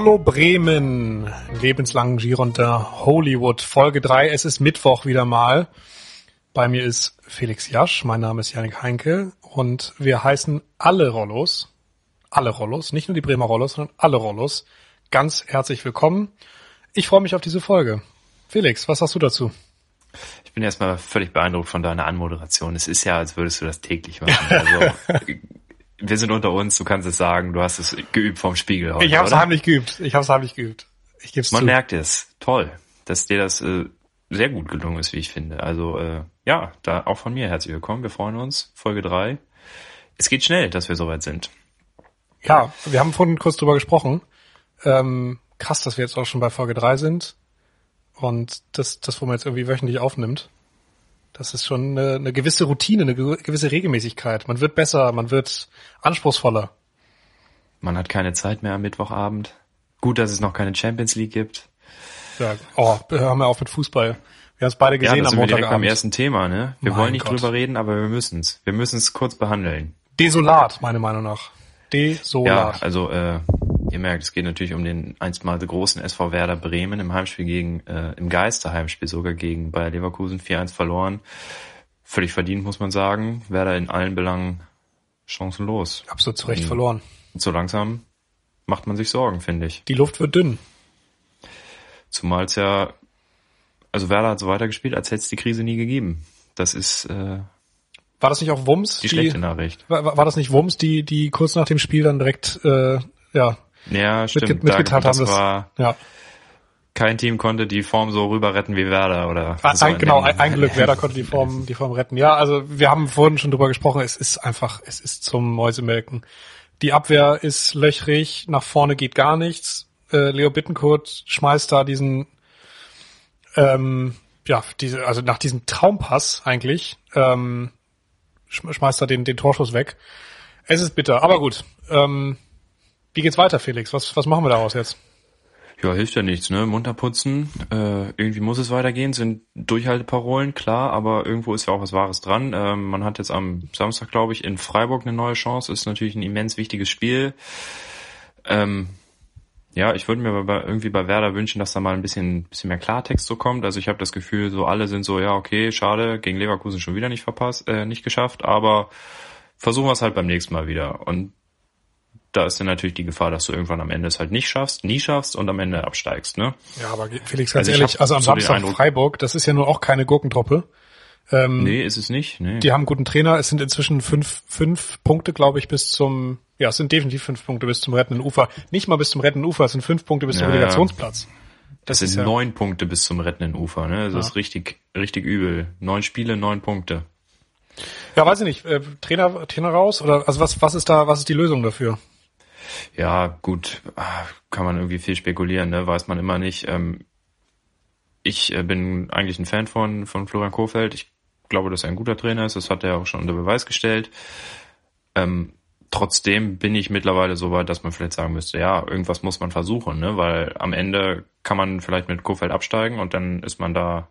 Rollo Bremen, lebenslangen Giron der Hollywood, Folge 3. Es ist Mittwoch wieder mal. Bei mir ist Felix Jasch, mein Name ist Janik Heinke und wir heißen alle Rollos, alle Rollos, nicht nur die Bremer Rollos, sondern alle Rollos, ganz herzlich willkommen. Ich freue mich auf diese Folge. Felix, was sagst du dazu? Ich bin erstmal völlig beeindruckt von deiner Anmoderation. Es ist ja, als würdest du das täglich machen. Also, wir sind unter uns, du kannst es sagen, du hast es geübt vom Spiegel heute. Ich habe es heimlich geübt. Ich habe es heimlich geübt. Ich geb's Man zu. merkt es. Toll, dass dir das äh, sehr gut gelungen ist, wie ich finde. Also äh, ja, da auch von mir herzlich willkommen. Wir freuen uns. Folge drei. Es geht schnell, dass wir soweit sind. Ja, wir haben vorhin kurz drüber gesprochen. Ähm, krass, dass wir jetzt auch schon bei Folge drei sind. Und das, das, wo man jetzt irgendwie wöchentlich aufnimmt. Das ist schon eine, eine gewisse Routine, eine gewisse Regelmäßigkeit. Man wird besser, man wird anspruchsvoller. Man hat keine Zeit mehr am Mittwochabend. Gut, dass es noch keine Champions League gibt. Ja, oh, hören wir auf mit Fußball. Wir haben es beide gesehen ja, am Montagabend. direkt am ersten Thema, ne? Wir mein wollen nicht Gott. drüber reden, aber wir müssen es. Wir müssen es kurz behandeln. Desolat, meiner Meinung nach. Desolat. Ja, also äh, ihr merkt, es geht natürlich um den einstmal großen SV Werder Bremen im Heimspiel gegen, äh, im Geisterheimspiel sogar gegen Bayer Leverkusen 4-1 verloren. Völlig verdient, muss man sagen. Werder in allen Belangen chancenlos. Absolut zu Recht verloren. Und so langsam macht man sich Sorgen, finde ich. Die Luft wird dünn. Zumal es ja, also Werder hat so weitergespielt, als hätte es die Krise nie gegeben. Das ist äh, war das nicht auch Wums? Die, die schlechte Nachricht. War, war das nicht Wums, die, die kurz nach dem Spiel dann direkt äh, ja, ja stimmt. Mitge mitgeteilt haben, das war, ja. kein Team konnte die Form so rüber retten wie Werder oder ah, so ein, genau ein, ein Glück. Werder konnte die Form die Form retten. Ja also wir haben vorhin schon drüber gesprochen. Es ist einfach es ist zum Mäusemelken. Die Abwehr ist löchrig. Nach vorne geht gar nichts. Äh, Leo Bittenkurt schmeißt da diesen ähm, ja diese also nach diesem Traumpass eigentlich ähm, schmeißt er den den Torschuss weg. Es ist bitter aber gut. Ähm, wie geht's weiter, Felix? Was, was machen wir daraus jetzt? Ja, hilft ja nichts, ne? Munter putzen. Äh, irgendwie muss es weitergehen, sind Durchhalteparolen, klar, aber irgendwo ist ja auch was Wahres dran. Ähm, man hat jetzt am Samstag, glaube ich, in Freiburg eine neue Chance. Ist natürlich ein immens wichtiges Spiel. Ähm, ja, ich würde mir bei, irgendwie bei Werder wünschen, dass da mal ein bisschen, bisschen mehr Klartext so kommt. Also ich habe das Gefühl, so alle sind so, ja, okay, schade, gegen Leverkusen schon wieder nicht verpasst, äh, nicht geschafft, aber versuchen wir es halt beim nächsten Mal wieder. Und da ist dann natürlich die Gefahr, dass du irgendwann am Ende es halt nicht schaffst, nie schaffst und am Ende absteigst, ne? Ja, aber Felix, ganz also ehrlich, also am so Samstag Freiburg, das ist ja nur auch keine Gurkentruppe. Ähm, nee, ist es nicht. Nee. Die haben einen guten Trainer. Es sind inzwischen fünf, fünf Punkte, glaube ich, bis zum, ja, es sind definitiv fünf Punkte bis zum rettenden Ufer. Nicht mal bis zum rettenden Ufer, es sind fünf Punkte bis zum ja, Relegationsplatz. Das, das sind ja neun Punkte bis zum rettenden Ufer, ne? Das ja. ist richtig, richtig übel. Neun Spiele, neun Punkte. Ja, weiß ich nicht. Äh, Trainer, Trainer raus? Oder, also was, was ist da, was ist die Lösung dafür? Ja, gut, ah, kann man irgendwie viel spekulieren, ne? weiß man immer nicht. Ähm, ich äh, bin eigentlich ein Fan von, von Florian Kohfeldt. Ich glaube, dass er ein guter Trainer ist. Das hat er auch schon unter Beweis gestellt. Ähm, trotzdem bin ich mittlerweile so weit, dass man vielleicht sagen müsste, ja, irgendwas muss man versuchen, ne? weil am Ende kann man vielleicht mit Kofeld absteigen und dann ist man da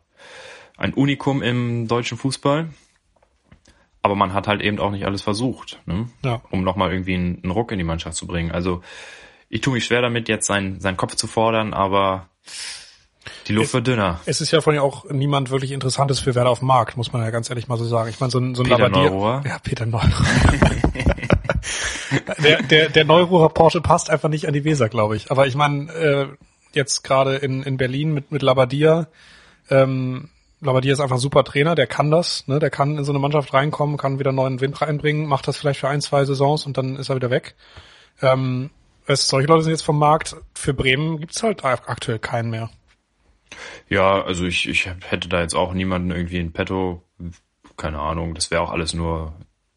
ein Unikum im deutschen Fußball aber man hat halt eben auch nicht alles versucht, ne? ja. um nochmal irgendwie einen, einen, Ruck in die Mannschaft zu bringen. Also ich tue mich schwer damit, jetzt seinen, seinen Kopf zu fordern, aber die Luft es, wird dünner. Es ist ja von auch niemand wirklich Interessantes für Werder auf dem Markt, muss man ja ganz ehrlich mal so sagen. Ich meine, so ein, so ein Peter Labadier, Neururer. Ja, Peter Neururer. der, der, der Neururer Porsche passt einfach nicht an die Weser, glaube ich. Aber ich meine, äh, jetzt gerade in, in Berlin mit, mit Labadia, ähm, Labadier ist einfach ein super Trainer, der kann das, ne? der kann in so eine Mannschaft reinkommen, kann wieder neuen Wind reinbringen, macht das vielleicht für ein, zwei Saisons und dann ist er wieder weg. Ähm, es, solche Leute sind jetzt vom Markt. Für Bremen gibt's halt aktuell keinen mehr. Ja, also ich, ich hätte da jetzt auch niemanden irgendwie in petto. Keine Ahnung, das wäre auch alles nur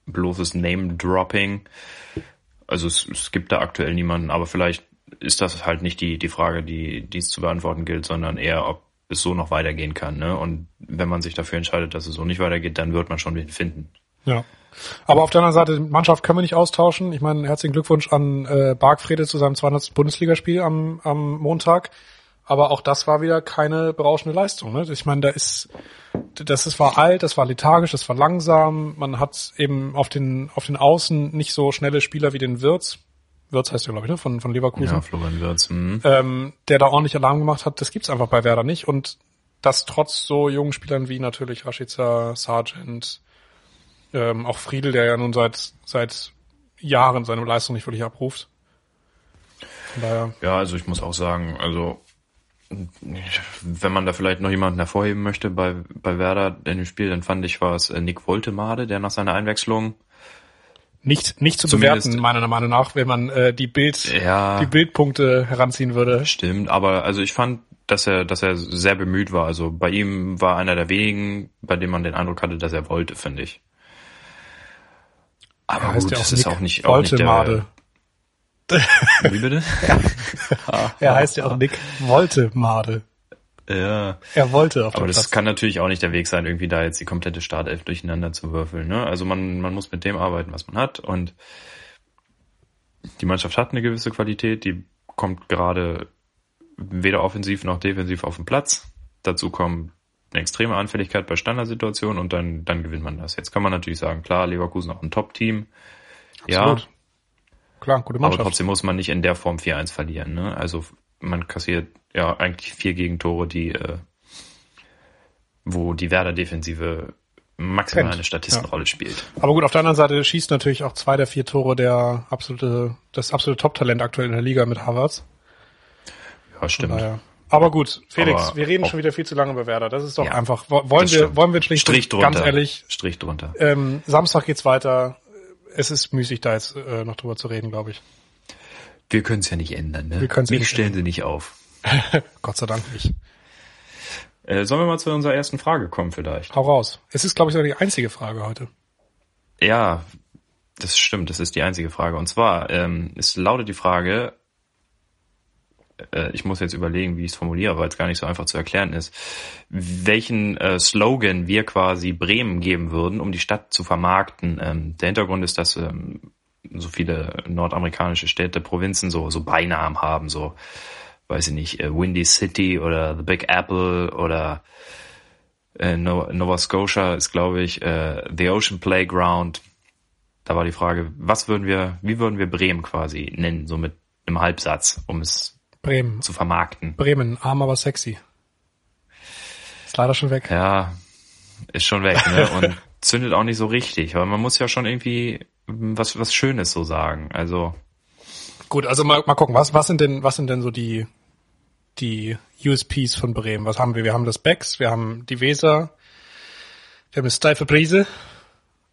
bloßes Name-Dropping. Also es, es gibt da aktuell niemanden, aber vielleicht ist das halt nicht die, die Frage, die, die es zu beantworten gilt, sondern eher, ob es so noch weitergehen kann. Ne? Und wenn man sich dafür entscheidet, dass es so nicht weitergeht, dann wird man schon wen finden. Ja. Aber auf der anderen Seite, Mannschaft können wir nicht austauschen. Ich meine, herzlichen Glückwunsch an äh, Bargfrede zu seinem 200. Bundesligaspiel am, am Montag. Aber auch das war wieder keine berauschende Leistung. Ne? Ich meine, da ist, das ist, war alt, das war lethargisch, das war langsam. Man hat eben auf den, auf den Außen nicht so schnelle Spieler wie den Wirtz. Wirtz heißt der, glaube ich, ne? von, von Leverkusen. Ja, Florian Wirtz. Mhm. ähm, der da ordentlich Alarm gemacht hat. Das gibt's einfach bei Werder nicht. Und das trotz so jungen Spielern wie natürlich Rashica, Sargent, ähm, auch Friedel, der ja nun seit, seit Jahren seine Leistung nicht wirklich abruft. Von daher, Ja, also ich muss auch sagen, also wenn man da vielleicht noch jemanden hervorheben möchte bei, bei Werder in dem Spiel, dann fand ich, war es äh, Nick Woltemade, der nach seiner Einwechslung nicht, nicht zu Zumindest- bewerten, meiner Meinung nach, wenn man äh, die Bild, Ja. die Bildpunkte heranziehen würde. Stimmt, aber also ich fand, dass er, dass er sehr bemüht war. Also bei ihm war einer der wenigen, bei dem man den Eindruck hatte, dass er wollte, finde ich. Aber Er heißt gut, ja das Nick ist auch nicht, auch nicht der, wie bitte? Er heißt ja auch Nick Woltemade. Ja. Er wollte auf Aber das Platz. kann natürlich auch nicht der Weg sein, irgendwie da jetzt die komplette Startelf durcheinander zu würfeln. Ne? Also man, man muss mit dem arbeiten, was man hat. Und die Mannschaft hat eine gewisse Qualität, die kommt gerade weder offensiv noch defensiv auf den Platz. Dazu kommt eine extreme Anfälligkeit bei Standardsituationen und dann, dann gewinnt man das. Jetzt kann man natürlich sagen, klar, Leverkusen auch ein Top-Team. Ja. Klar, gute aber Mannschaft. trotzdem muss man nicht in der Form 4-1 verlieren. Ne? Also man kassiert ja eigentlich vier Gegentore, die äh, wo die Werder-Defensive maximal Kennt, eine Statistenrolle spielt. Aber gut, auf der anderen Seite schießt natürlich auch zwei der vier Tore der absolute, das absolute Top-Talent aktuell in der Liga mit Havertz. Ja, stimmt. daher. Aber gut, Felix, Aber wir reden schon wieder viel zu lange über Werder. Das ist doch Ja, einfach. Wo- Wollen wir, wollen wir schlicht Strich drunter. ganz ehrlich, Strich drunter. ähm, Samstag geht's weiter. Es ist müßig, da jetzt äh, noch drüber zu reden, glaube ich. Wir können es ja nicht ändern. Ne? Wir können's ja Mich nicht stellen sie nicht auf. Gott sei Dank nicht. Äh, sollen wir mal zu unserer ersten Frage kommen vielleicht? Hau raus. Es ist, glaube ich, sogar die einzige Frage heute. Ja, das stimmt. Das ist die einzige Frage. Und zwar ähm, es lautet die Frage, äh, ich muss jetzt überlegen, wie ich es formuliere, weil es gar nicht so einfach zu erklären ist, welchen äh, Slogan wir quasi Bremen geben würden, um die Stadt zu vermarkten. Ähm, der Hintergrund ist, dass ähm, so viele nordamerikanische Städte, Provinzen so, so Beinamen haben, so, weiß ich nicht, äh, Windy City oder The Big Apple oder äh, No- Nova Scotia ist, glaube ich, äh, The Ocean Playground. Da war die Frage, was würden wir, wie würden wir Bremen quasi nennen, so mit einem Halbsatz, um es Bremen. zu vermarkten? Bremen, arm aber sexy. Ist leider schon weg. Ja, ist schon weg, ne? Und zündet auch nicht so richtig, weil man muss ja schon irgendwie was, was Schönes so sagen. Also, Gut, also mal, mal gucken, was, was sind denn, was sind denn so die, die USPs von Bremen? Was haben wir? Wir haben das Becks, wir haben die Weser, wir haben eine steife Brise,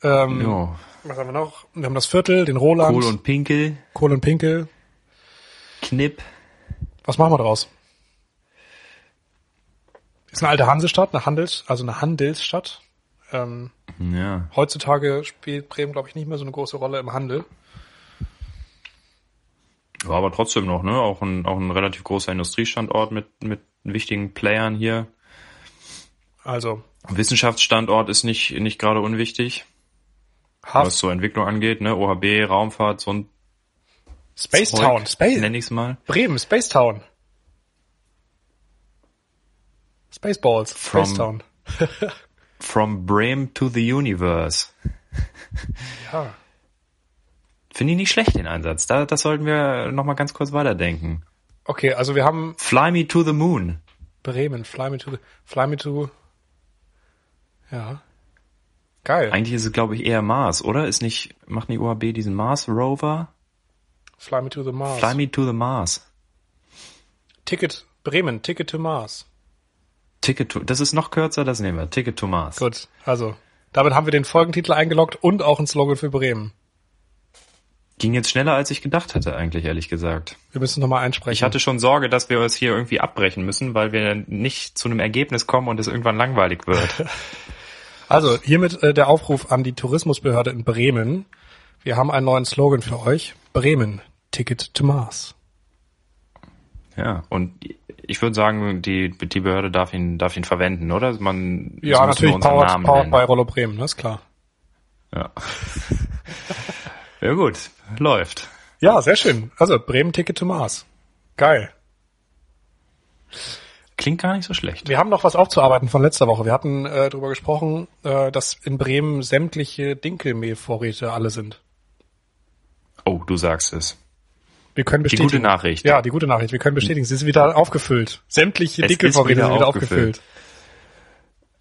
ähm, ja, was haben wir noch? Wir haben das Viertel, den Roland, Kohl und Pinkel, Kohl und Pinkel. Knipp. Was machen wir draus? Ist eine alte Hansestadt, eine Handels, also eine Handelsstadt. Ähm, Ja, heutzutage spielt Bremen, glaube ich, nicht mehr so eine große Rolle im Handel. War aber trotzdem noch, ne? Auch ein, auch ein relativ großer Industriestandort mit, mit wichtigen Playern hier. Also Wissenschaftsstandort ist nicht, nicht gerade unwichtig, Hafen, was so Entwicklung angeht, ne? OHB, Raumfahrt, so ein Space Town, Space, nenn ich's mal. Bremen, Space Town. Spaceballs, Space From- Town. From Bremen to the Universe. Ja. Finde ich nicht schlecht, den Ansatz. Da, das sollten wir noch mal ganz kurz weiterdenken. Okay, also wir haben Fly me to the moon. Bremen, Fly Me to, the, Fly Me to, ja. Geil. Eigentlich ist es, glaube ich, eher Mars, oder? Ist nicht, macht die OHB diesen Mars Rover? Fly Me to the Mars. Fly me to the Mars. Ticket, Bremen, Ticket to Mars. Ticket to, das ist noch kürzer, das nehmen wir. Ticket to Mars. Gut, also, damit haben wir den Folgentitel eingeloggt und auch einen Slogan für Bremen. Ging jetzt schneller, als ich gedacht hatte, eigentlich, ehrlich gesagt. Wir müssen nochmal einsprechen. Ich hatte schon Sorge, dass wir es hier irgendwie abbrechen müssen, weil wir nicht zu einem Ergebnis kommen und es irgendwann langweilig wird. Also, hiermit äh, der Aufruf an die Tourismusbehörde in Bremen. Wir haben einen neuen Slogan für euch. Bremen, Ticket to Mars. ja, und ich würde sagen, die, die Behörde darf ihn, darf ihn verwenden, oder? Man, Ja, natürlich powered, powered by Rollo Bremen, das ist klar. Ja. ja gut, läuft. Ja, sehr schön. Also, Bremen, Ticket to Mars. Geil. Klingt gar nicht so schlecht. Wir haben noch was aufzuarbeiten von letzter Woche. Wir hatten äh, darüber gesprochen, äh, dass in Bremen sämtliche Dinkelmehlvorräte alle sind. Oh, du sagst es. Wir können bestätigen. Die gute Nachricht. Ja, die gute Nachricht. Wir können bestätigen. Sie ist wieder aufgefüllt. Sämtliche Dinkelvorräte sind wieder aufgefüllt.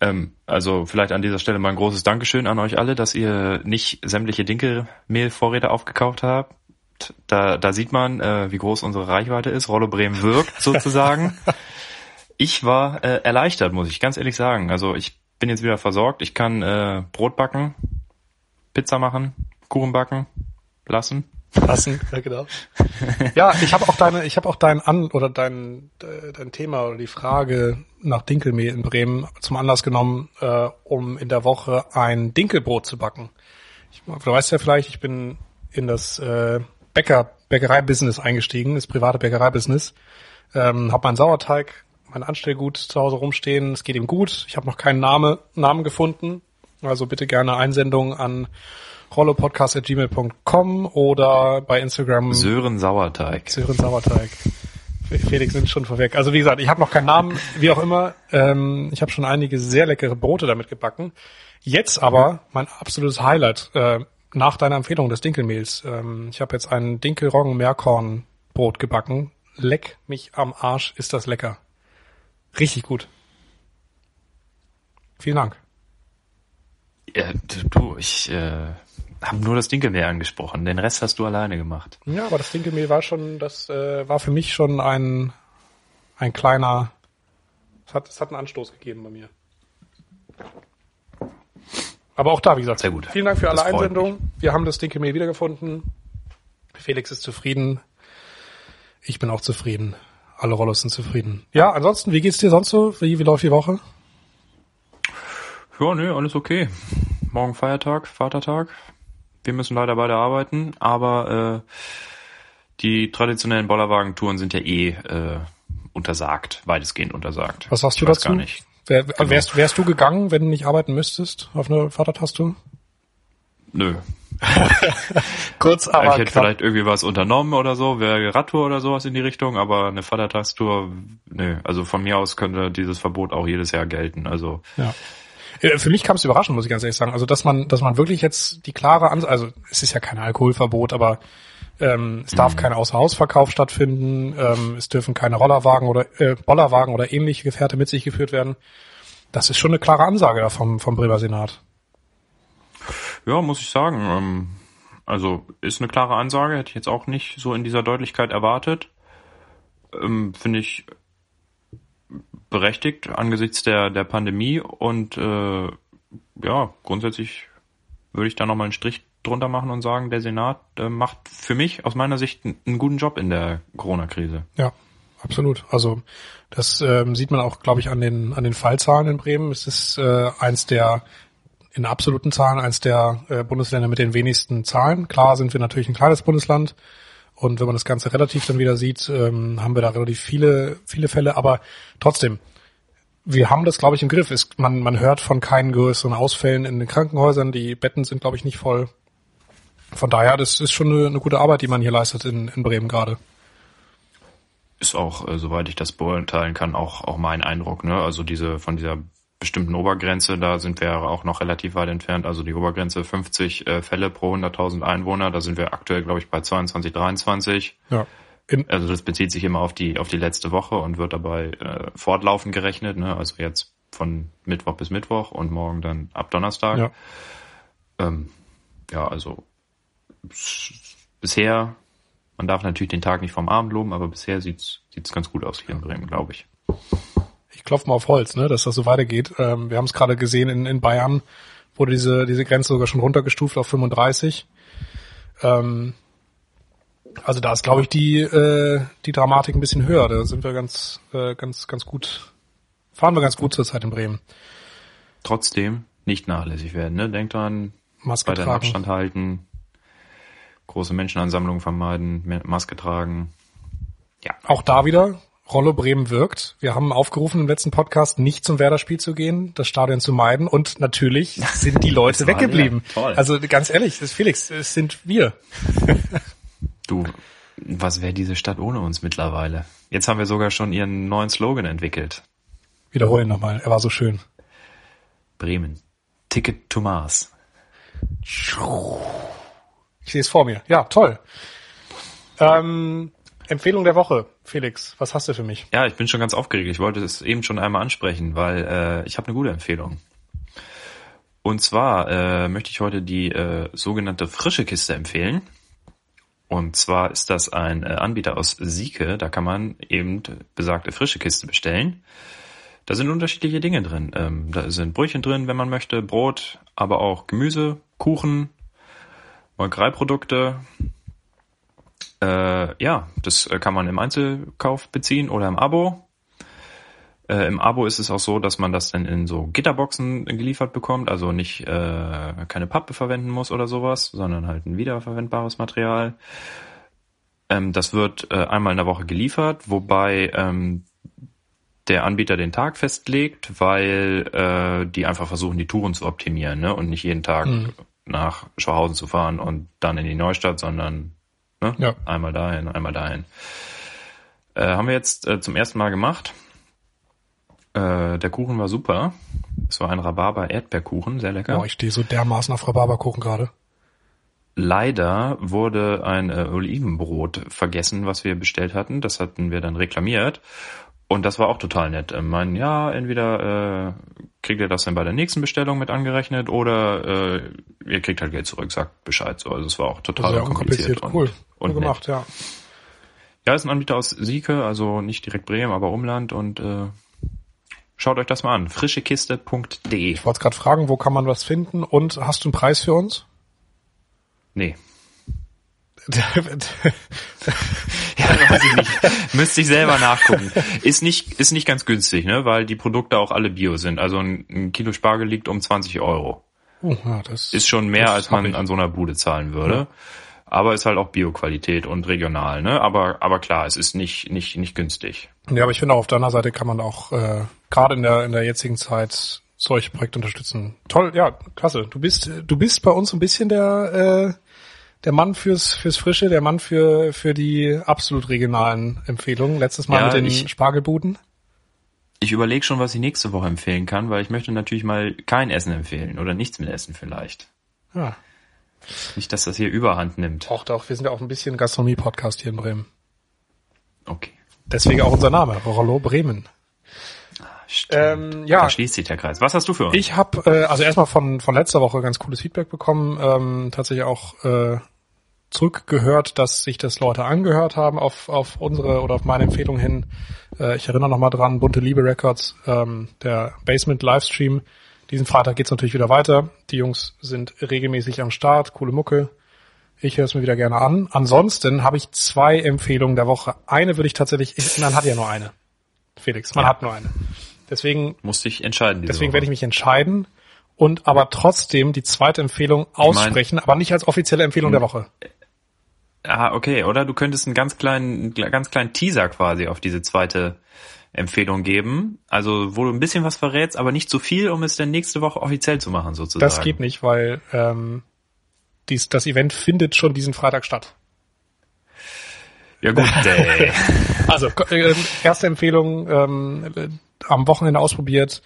Ähm, also vielleicht an dieser Stelle mal ein großes Dankeschön an euch alle, dass ihr nicht sämtliche Dinkelmehlvorräte aufgekauft habt. Da, da sieht man, äh, wie groß unsere Reichweite ist. Rollo Bremen wirkt sozusagen. ich war äh, erleichtert, muss ich ganz ehrlich sagen. Also ich bin jetzt wieder versorgt. Ich kann äh, Brot backen, Pizza machen, Kuchen backen lassen. Lassen, ja genau. ja, ich habe auch deine, ich habe auch dein An oder dein äh, dein Thema oder die Frage nach Dinkelmehl in Bremen zum Anlass genommen, äh, um in der Woche ein Dinkelbrot zu backen. Ich, du weißt ja vielleicht, ich bin in das äh, Bäcker Bäckerei-Business eingestiegen, das private Bäckerei-Business. Ähm, habe meinen Sauerteig, mein Anstellgut zu Hause rumstehen. Es geht ihm gut. Ich habe noch keinen Name, Namen gefunden. Also bitte gerne Einsendung an rollopodcast.gmail.com oder bei Instagram. Sören Sauerteig. Sören Sauerteig. Felix sind schon vorweg. Also wie gesagt, ich habe noch keinen Namen, wie auch immer. Ähm, ich habe schon einige sehr leckere Brote damit gebacken. Jetzt aber mein absolutes Highlight äh, nach deiner Empfehlung des Dinkelmehls. Ähm, ich habe jetzt ein Dinkelroggen-Meerkorn-Brot gebacken. Leck mich am Arsch, ist das lecker. Richtig gut. Vielen Dank. Ja, du, ich äh, habe nur das Dinkelmehl angesprochen. Den Rest hast du alleine gemacht. Ja, aber das Dinkelmehl war schon, das äh, war für mich schon ein ein kleiner. Es hat, es hat einen Anstoß gegeben bei mir. Aber auch da, wie gesagt, sehr gut. Vielen Dank für alle Einsendungen. Wir haben das Dinkelmehl wiedergefunden. Felix ist zufrieden. Ich bin auch zufrieden. Alle Rollos sind zufrieden. Ja, ansonsten, wie geht's dir sonst so? Wie, wie läuft die Woche? Ja, nee, alles okay. Morgen Feiertag, Vatertag. Wir müssen leider beide arbeiten, aber äh, die traditionellen Bollerwagentouren sind ja eh äh, untersagt, weitestgehend untersagt. Was sagst du ich dazu? Gar nicht. Wär, genau. wärst, wärst du gegangen, wenn du nicht arbeiten müsstest auf eine Vatertaste? Nö. Kurz, aber Ich hätte knapp. vielleicht irgendwie was unternommen oder so, wäre Radtour oder sowas in die Richtung, aber eine Vatertagstour, nö. Also von mir aus könnte dieses Verbot auch jedes Jahr gelten. Also ja. Äh, für mich kam es überraschend, muss ich ganz ehrlich sagen. Also, dass man, dass man wirklich jetzt die klare Ansage, also es ist ja kein Alkoholverbot, aber ähm, es darf mhm. kein Außerhausverkauf stattfinden, ähm, es dürfen keine Rollerwagen oder äh, Bollerwagen oder ähnliche Gefährte mit sich geführt werden. Das ist schon eine klare Ansage da vom, vom Bremer Senat. Ja, muss ich sagen. Ähm, also ist eine klare Ansage, hätte ich jetzt auch nicht so in dieser Deutlichkeit erwartet. Ähm, Finde ich berechtigt angesichts der, der Pandemie und äh, ja, grundsätzlich würde ich da nochmal einen Strich drunter machen und sagen, der Senat äh, macht für mich aus meiner Sicht einen guten Job in der Corona-Krise. Ja, absolut. Also das ähm, sieht man auch, glaube ich, an den an den Fallzahlen in Bremen. Es ist äh, eins der in absoluten Zahlen eins der äh, Bundesländer mit den wenigsten Zahlen. Klar sind wir natürlich ein kleines Bundesland, und wenn man das Ganze relativ dann wieder sieht, ähm, haben wir da relativ viele, viele Fälle. Aber trotzdem, wir haben das, glaube ich, im Griff. Ist, man, man hört von keinen größeren Ausfällen in den Krankenhäusern. Die Betten sind, glaube ich, nicht voll. Von daher, das ist schon eine, eine gute Arbeit, die man hier leistet in, in Bremen gerade. Ist auch, äh, soweit ich das beurteilen kann, auch, auch mein Eindruck. Ne? Also diese von dieser bestimmten Obergrenze, da sind wir auch noch relativ weit entfernt. Also die Obergrenze 50 äh, Fälle pro 100.000 Einwohner, da sind wir aktuell, glaube ich, bei 22, 23. Ja. In also das bezieht sich immer auf die auf die letzte Woche und wird dabei äh, fortlaufend gerechnet. Ne? Also jetzt von Mittwoch bis Mittwoch und morgen dann ab Donnerstag. Ja, ähm, ja also bisher, man darf natürlich den Tag nicht vom Abend loben, aber bisher sieht's sieht's ganz gut aus hier in Bremen, glaube ich ich klopfe mal auf Holz, ne, dass das so weitergeht. Ähm, wir haben es gerade gesehen in, in Bayern, wurde diese, diese Grenze sogar schon runtergestuft auf 35. Ähm, also da ist, glaube ich, die, äh, die Dramatik ein bisschen höher. Da sind wir ganz, äh, ganz, ganz gut, fahren wir ganz gut zurzeit in Bremen. Trotzdem nicht nachlässig werden, ne? Denkt dran, Maske bei Abstand halten, große Menschenansammlungen vermeiden, Maske tragen. Ja. Auch da wieder, Rollo Bremen wirkt. Wir haben aufgerufen im letzten Podcast, nicht zum Werder-Spiel zu gehen, das Stadion zu meiden. Und natürlich sind die Leute weggeblieben. Ja, also ganz ehrlich, das ist Felix, es sind wir. du, was wäre diese Stadt ohne uns mittlerweile? Jetzt haben wir sogar schon ihren neuen Slogan entwickelt. Wiederholen nochmal, er war so schön. Bremen. Ticket to Mars. Ich sehe es vor mir. Ja, toll. Ähm, Empfehlung der Woche, Felix, was hast du für mich? Ja, ich bin schon ganz aufgeregt. Ich wollte es eben schon einmal ansprechen, weil äh, ich habe eine gute Empfehlung. Und zwar äh, möchte ich heute die äh, sogenannte frische Kiste empfehlen. Und zwar ist das ein äh, Anbieter aus Sieke. Da kann man eben besagte frische Kiste bestellen. Da sind unterschiedliche Dinge drin. Ähm, da sind Brötchen drin, wenn man möchte, Brot, aber auch Gemüse, Kuchen, Molkereiprodukte. Äh, ja, das kann man im Einzelkauf beziehen oder im Abo. Äh, Im Abo ist es auch so, dass man das dann in so Gitterboxen geliefert bekommt, also nicht äh, keine Pappe verwenden muss oder sowas, sondern halt ein wiederverwendbares Material. Ähm, das wird äh, einmal in der Woche geliefert, wobei ähm, der Anbieter den Tag festlegt, weil äh, die einfach versuchen, die Touren zu optimieren ne? und nicht jeden Tag mhm. nach Schauhausen zu fahren und dann in die Neustadt, sondern ne? ja. einmal dahin, einmal dahin. Äh, haben wir jetzt äh, zum ersten Mal gemacht. Äh, der Kuchen war super. Es war ein Rhabarber-Erdbeerkuchen, sehr lecker. Boah, ich stehe so dermaßen auf Rhabarberkuchen gerade. Leider wurde ein äh, Olivenbrot vergessen, was wir bestellt hatten. Das hatten wir dann reklamiert. Und das war auch total nett. Ich mein, ja, entweder äh, kriegt ihr das dann bei der nächsten Bestellung mit angerechnet oder äh, ihr kriegt halt Geld zurück, sagt Bescheid. So, also es war auch total das unkompliziert. Und, cool, und gemacht, ja. Ja, ist ein Anbieter aus Sieke, also nicht direkt Bremen, aber Umland und äh, Schaut euch das mal an. frischekiste.de. Ich wollte gerade fragen, wo kann man was finden und hast du einen Preis für uns? Nee. ja, weiß ich nicht. Müsste ich selber nachgucken. Ist nicht, ist nicht ganz günstig, ne? Weil die Produkte auch alle Bio sind. Also ein, ein Kilo Spargel liegt um 20 Euro. Oh, ja, das ist schon mehr, als man an so einer Bude zahlen würde. Ja. Aber ist halt auch Bioqualität und regional, ne? Aber, aber klar, es ist nicht, nicht, nicht günstig. Ja, aber ich finde auch auf deiner Seite kann man auch äh, gerade in der in der jetzigen Zeit solche Projekte unterstützen. Toll, ja, klasse. Du bist du bist bei uns ein bisschen der äh, der Mann fürs fürs Frische, der Mann für für die absolut regionalen Empfehlungen. Letztes Mal ja, mit den ich, Spargelbuden. Ich überlege schon, was ich nächste Woche empfehlen kann, weil ich möchte natürlich mal kein Essen empfehlen oder nichts mit Essen vielleicht. Ja. Nicht, dass das hier Überhand nimmt. Auch doch, wir sind ja auch ein bisschen Gastronomie-Podcast hier in Bremen. Okay. Deswegen auch unser Name, Rollo Bremen. Ähm, ja, da schließt sich der Kreis. Was hast du für uns? Ich habe äh, also erstmal von von letzter Woche ganz cooles Feedback bekommen. Ähm, tatsächlich auch äh, zurückgehört, dass sich das Leute angehört haben auf auf unsere oder auf meine Empfehlung hin. Äh, ich erinnere noch mal dran, bunte Liebe Records, ähm, der Basement Livestream. Diesen Freitag geht's natürlich wieder weiter. Die Jungs sind regelmäßig am Start, coole Mucke. Ich höre es mir wieder gerne an. Ansonsten habe ich zwei Empfehlungen der Woche. Eine würde ich tatsächlich, man hat ja nur eine. Felix, man ja. hat nur eine. Deswegen musste ich entscheiden. Deswegen Woche. werde ich mich entscheiden und aber trotzdem die zweite Empfehlung aussprechen, ich mein, aber nicht als offizielle Empfehlung der Woche. Ah, okay. Oder du könntest einen ganz kleinen, ganz kleinen Teaser quasi auf diese zweite Empfehlung geben. Also wo du ein bisschen was verrätst, aber nicht zu so viel, um es dann nächste Woche offiziell zu machen, sozusagen. Das geht nicht, weil ähm, dies, das Event findet schon diesen Freitag statt. Ja gut. Ey. also äh, erste Empfehlung ähm, am Wochenende ausprobiert.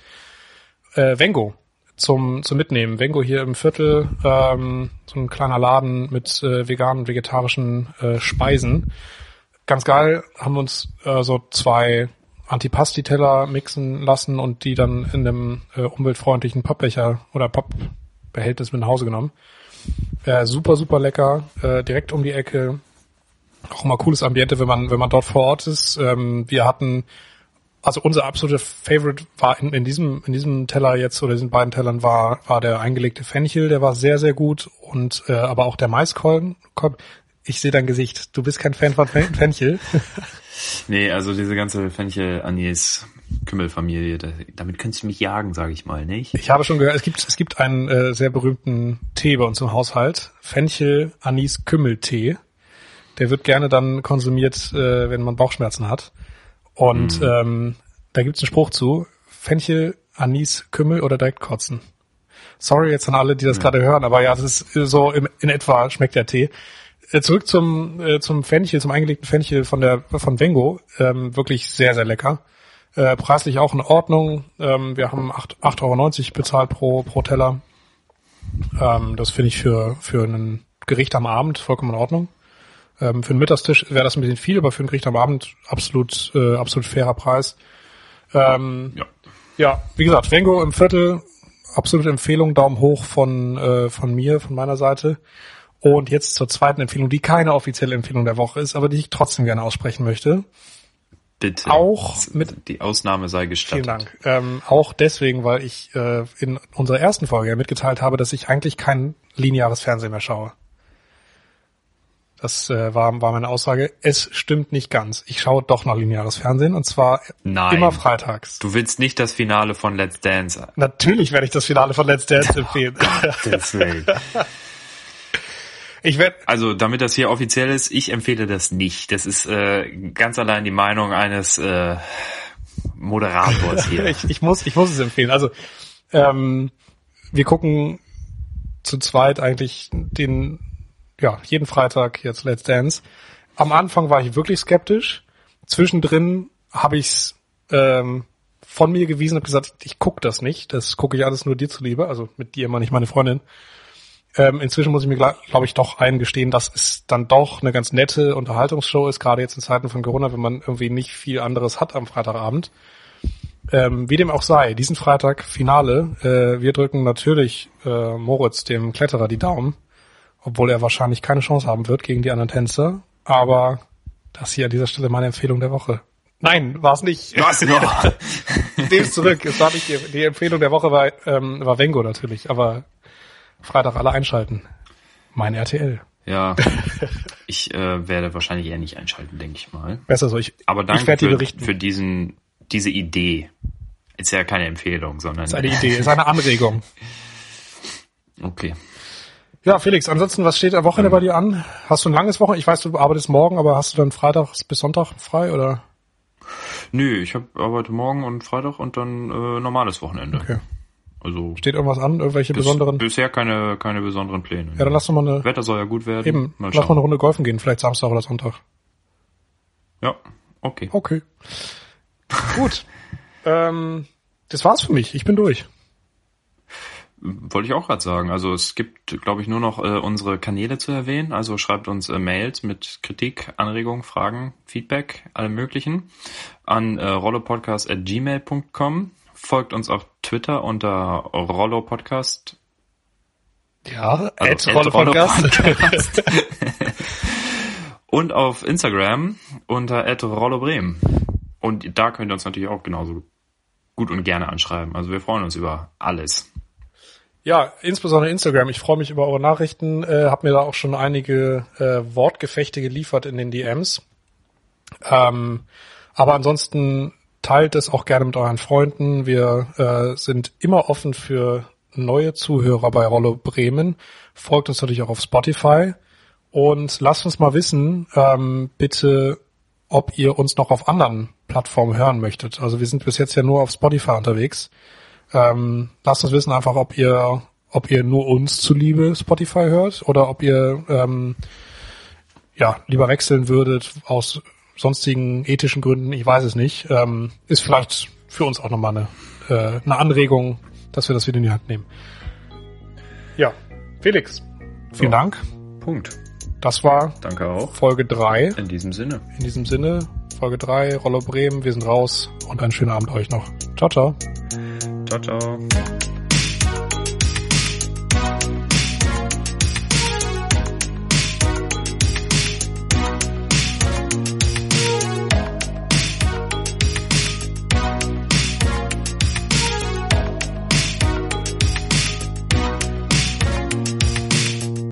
Äh, Vengo zum zum mitnehmen. Vengo hier im Viertel, ähm, so ein kleiner Laden mit äh, veganen, vegetarischen äh, Speisen. Ganz geil, haben uns äh, so zwei Antipasti-Teller mixen lassen und die dann in einem äh, umweltfreundlichen Pappbecher oder Pappbehältnis mit nach Hause genommen. Äh, super, super lecker, äh, direkt um die Ecke. Auch immer cooles Ambiente, wenn man, wenn man dort vor Ort ist. Ähm, wir hatten, also unser absoluter Favorite war in, in diesem, in diesem Teller jetzt oder diesen beiden Tellern war, war der eingelegte Fenchel, der war sehr, sehr gut und, äh, aber auch der Maiskolben. Ich sehe dein Gesicht. Du bist kein Fan von Fenchel. nee, also diese ganze Fenchel-Anis Kümmelfamilie, damit könntest du mich jagen, sage ich mal, nicht? Ich habe schon gehört, es gibt, es gibt einen äh, sehr berühmten Tee bei uns im Haushalt. Fenchel Anis Kümmeltee. Der wird gerne dann konsumiert, äh, wenn man Bauchschmerzen hat. Und mm. ähm, da gibt's einen Spruch zu. Fenchel, Anis, Kümmel oder direkt kotzen. Sorry jetzt an alle, die das ja. gerade hören, aber ja, das ist so in, in etwa schmeckt der Tee. Zurück zum äh, zum Fenchel, zum eingelegten Fenchel von der von Vengo, ähm, wirklich sehr sehr lecker. Äh, preislich auch in Ordnung. Ähm, wir haben 8,90 Euro bezahlt pro pro Teller. Ähm, das finde ich für für ein Gericht am Abend vollkommen in Ordnung. Ähm, für einen Mittagstisch wäre das ein bisschen viel, aber für ein Gericht am Abend absolut, äh, absolut fairer Preis. Ähm, Ja. ja, wie gesagt, Vengo im Viertel, absolute Empfehlung, Daumen hoch von, äh, von mir, von meiner Seite. Und jetzt zur zweiten Empfehlung, die keine offizielle Empfehlung der Woche ist, aber die ich trotzdem gerne aussprechen möchte. Bitte. Auch mit- Die Ausnahme sei gestattet. Vielen Dank. Ähm, auch deswegen, weil ich äh, in unserer ersten Folge ja mitgeteilt habe, dass ich eigentlich kein lineares Fernsehen mehr schaue. Das äh, war, war meine Aussage. Es stimmt nicht ganz. Ich schaue doch noch lineares Fernsehen und zwar Nein. immer freitags. Du willst nicht das Finale von Let's Dance. Natürlich werde ich das Finale von Let's Dance empfehlen. Deswegen. ich werde Also, damit das hier offiziell ist, ich empfehle das nicht. Das ist äh, ganz allein die Meinung eines äh, Moderators hier. ich, ich muss, ich muss es empfehlen. Also ähm, wir gucken zu zweit eigentlich den, ja, jeden Freitag jetzt Let's Dance. Am Anfang war ich wirklich skeptisch. Zwischendrin habe ich's ähm, von mir gewiesen und gesagt, ich guck das nicht. Das gucke ich alles nur dir zuliebe. Also mit dir meine ich meine Freundin. Ähm, inzwischen muss ich mir, glaube ich, doch eingestehen, dass es dann doch eine ganz nette Unterhaltungsshow ist, gerade jetzt in Zeiten von Corona, wenn man irgendwie nicht viel anderes hat am Freitagabend. Ähm, wie dem auch sei, diesen Freitag Finale. Äh, wir drücken natürlich äh, Moritz, dem Kletterer, die Daumen, obwohl er wahrscheinlich keine Chance haben wird gegen die anderen Tänzer. Aber das hier an dieser Stelle meine Empfehlung der Woche. Nein, war es nicht. Was noch? Dem zurück. Es war nicht die, die Empfehlung der Woche war, ähm, war Vengo natürlich, aber Freitag alle einschalten. Mein RTL. Ja, ich äh, werde wahrscheinlich eher nicht einschalten, denke ich mal. Besser so. Ich, Aber ich danke werde dir für, berichten. für diesen, diese Idee. Ist ja keine Empfehlung, sondern ist eine Idee, ist eine Anregung. okay. Ja, Felix, ansonsten, was steht am Wochenende bei dir an? Hast du ein langes Wochenende? Ich weiß, du arbeitest morgen, aber hast du dann Freitag bis Sonntag frei oder? Nö, ich habe arbeite morgen und Freitag und dann äh, normales Wochenende. Okay. Also Steht irgendwas an? Irgendwelche bis, besonderen? bisher keine keine besonderen Pläne. Ja, dann lass doch mal eine, Wetter soll ja gut werden. eben, Mal lass mal eine Runde golfen gehen, vielleicht Samstag oder Sonntag. Ja, okay. Okay. Gut. Ähm, das war's für mich. Ich bin durch. Wollte ich auch gerade sagen. Also es gibt, glaube ich, nur noch äh, unsere Kanäle zu erwähnen. Also schreibt uns äh, Mails mit Kritik, Anregungen, Fragen, Feedback, allem möglichen an äh, rollopodcast.gmail.com. Folgt uns auf Twitter unter rollopodcast. Ja, Also Ed Rolle Podcast. Podcast. Und auf Instagram unter @rollobremen. Und da könnt ihr uns natürlich auch genauso gut und gerne anschreiben. Also wir freuen uns über alles. Ja, insbesondere Instagram. Ich freue mich über eure Nachrichten. Äh, hab mir da auch schon einige äh, Wortgefechte geliefert in den DMs. Ähm, aber ansonsten teilt es auch gerne mit euren Freunden. Wir äh, sind immer offen für neue Zuhörer bei Rollo Bremen. Folgt uns natürlich auch auf Spotify. Und lasst uns mal wissen, ähm, bitte, ob ihr uns noch auf anderen Plattformen hören möchtet. Also wir sind bis jetzt ja nur auf Spotify unterwegs. Ähm, lasst uns wissen einfach, ob ihr, ob ihr nur uns zuliebe Spotify hört oder ob ihr ähm, ja lieber wechseln würdet aus sonstigen ethischen Gründen. Ich weiß es nicht. Ähm, ist vielleicht für uns auch nochmal eine, äh, eine Anregung, dass wir das wieder in die Hand nehmen. Ja, Felix, vielen Ja. Dank. Punkt. Das war Danke auch. Folge drei. In diesem Sinne. In diesem Sinne, Folge drei, Rollo Bremen, wir sind raus und einen schönen Abend euch noch. Ciao, ciao. Ciao, ciao.